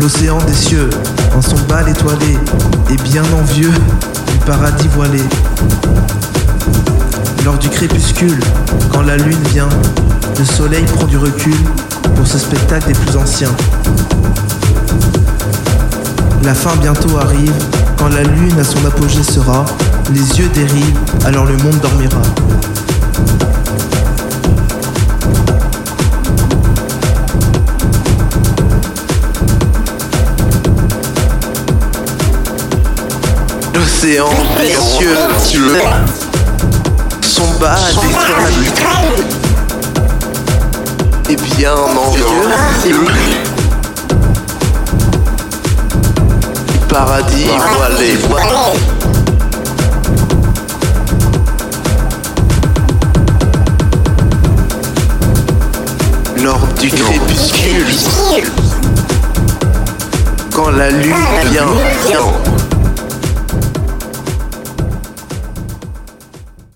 L'océan des cieux, en son bal étoilé, est bien envieux du paradis voilé. Lors du crépuscule, quand la lune vient, le soleil prend du recul pour ce spectacle des plus anciens. La fin bientôt arrive, quand la lune à son apogée sera, les yeux dérivent, alors le monde dormira. L'océan précieux, son bas d'étoiles et bien envieux. Paradis voilé. Lors du crépuscule, quand la lune vient,